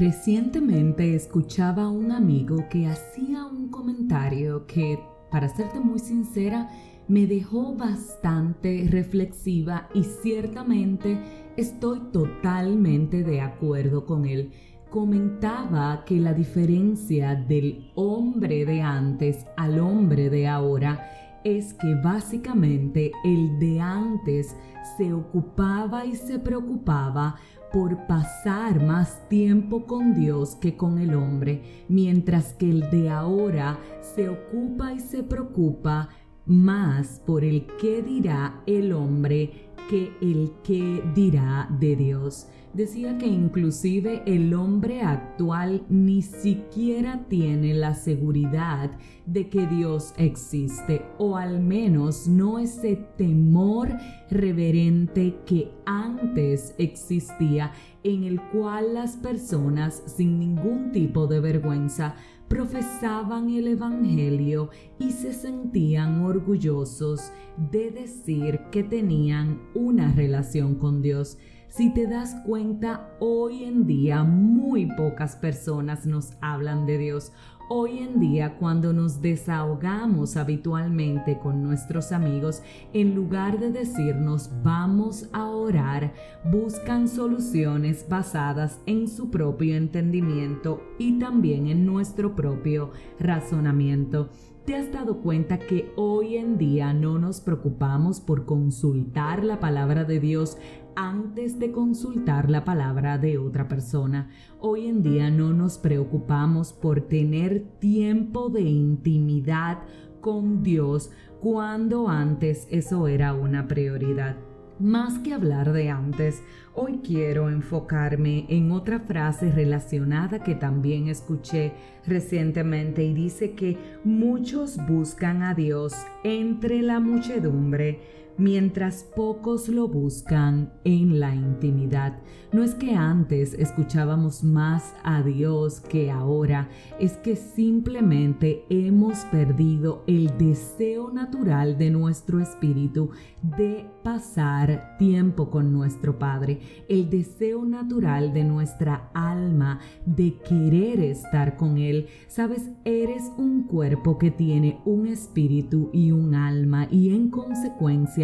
Recientemente escuchaba a un amigo que hacía un comentario que, para serte muy sincera, me dejó bastante reflexiva y ciertamente estoy totalmente de acuerdo con él. Comentaba que la diferencia del hombre de antes al hombre de ahora es que básicamente el de antes se ocupaba y se preocupaba por pasar más tiempo con Dios que con el hombre, mientras que el de ahora se ocupa y se preocupa más por el qué dirá el hombre que el qué dirá de Dios. Decía que inclusive el hombre actual ni siquiera tiene la seguridad de que Dios existe, o al menos no ese temor reverente que antes existía, en el cual las personas sin ningún tipo de vergüenza profesaban el Evangelio y se sentían orgullosos de decir que tenían una relación con Dios. Si te das cuenta, hoy en día muy pocas personas nos hablan de Dios. Hoy en día, cuando nos desahogamos habitualmente con nuestros amigos, en lugar de decirnos vamos a orar, buscan soluciones basadas en su propio entendimiento y también en nuestro propio razonamiento. ¿Te has dado cuenta que hoy en día no nos preocupamos por consultar la palabra de Dios antes de consultar la palabra de otra persona. Hoy en día no nos preocupamos por tener tiempo de intimidad con Dios cuando antes eso era una prioridad. Más que hablar de antes, hoy quiero enfocarme en otra frase relacionada que también escuché recientemente y dice que muchos buscan a Dios entre la muchedumbre mientras pocos lo buscan en la intimidad. No es que antes escuchábamos más a Dios que ahora, es que simplemente hemos perdido el deseo natural de nuestro espíritu de pasar tiempo con nuestro Padre, el deseo natural de nuestra alma de querer estar con Él. Sabes, eres un cuerpo que tiene un espíritu y un alma y en consecuencia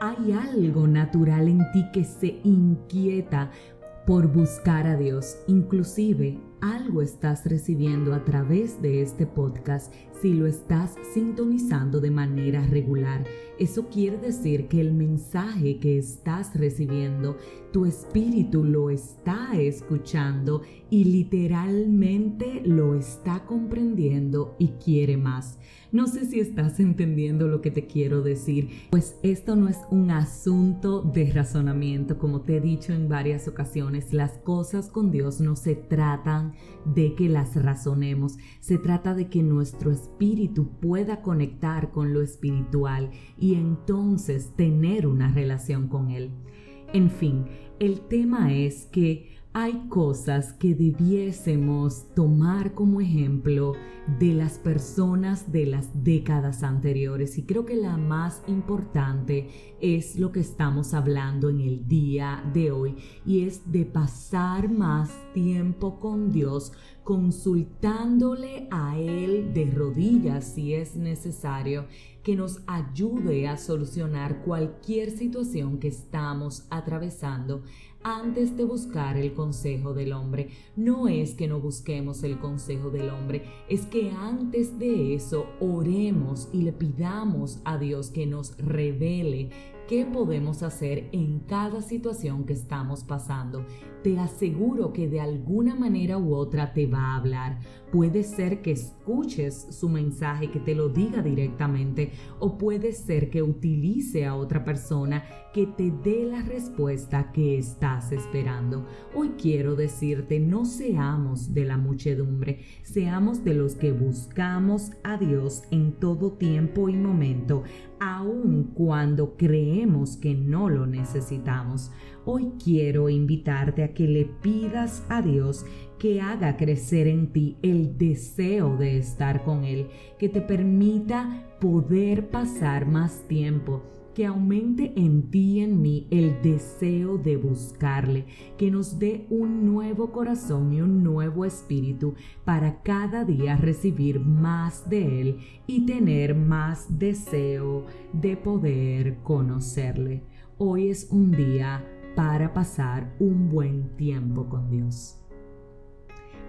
hay algo natural en ti que se inquieta por buscar a Dios. Inclusive algo estás recibiendo a través de este podcast si lo estás sintonizando de manera regular. Eso quiere decir que el mensaje que estás recibiendo, tu espíritu lo está escuchando y literalmente lo está comprendiendo y quiere más. No sé si estás entendiendo lo que te quiero decir, pues esto no es un asunto de razonamiento, como te he dicho en varias ocasiones, las cosas con Dios no se tratan de que las razonemos, se trata de que nuestro espíritu pueda conectar con lo espiritual y entonces tener una relación con Él. En fin, el tema es que hay cosas que debiésemos tomar como ejemplo de las personas de las décadas anteriores y creo que la más importante es lo que estamos hablando en el día de hoy y es de pasar más tiempo con Dios consultándole a Él de rodillas si es necesario que nos ayude a solucionar cualquier situación que estamos atravesando antes de buscar el consejo del hombre. No es que no busquemos el consejo del hombre, es que antes de eso oremos y le pidamos a Dios que nos revele qué podemos hacer en cada situación que estamos pasando. Te aseguro que de alguna manera u otra te va a hablar. Puede ser que escuches su mensaje, que te lo diga directamente, o puede ser que utilice a otra persona que te dé la respuesta que estás esperando. Hoy quiero decirte, no seamos de la muchedumbre, seamos de los que buscamos a Dios en todo tiempo y momento, aun cuando creemos que no lo necesitamos. Hoy quiero invitarte a que le pidas a Dios que haga crecer en ti el deseo de estar con Él, que te permita poder pasar más tiempo que aumente en ti y en mí el deseo de buscarle, que nos dé un nuevo corazón y un nuevo espíritu para cada día recibir más de Él y tener más deseo de poder conocerle. Hoy es un día para pasar un buen tiempo con Dios.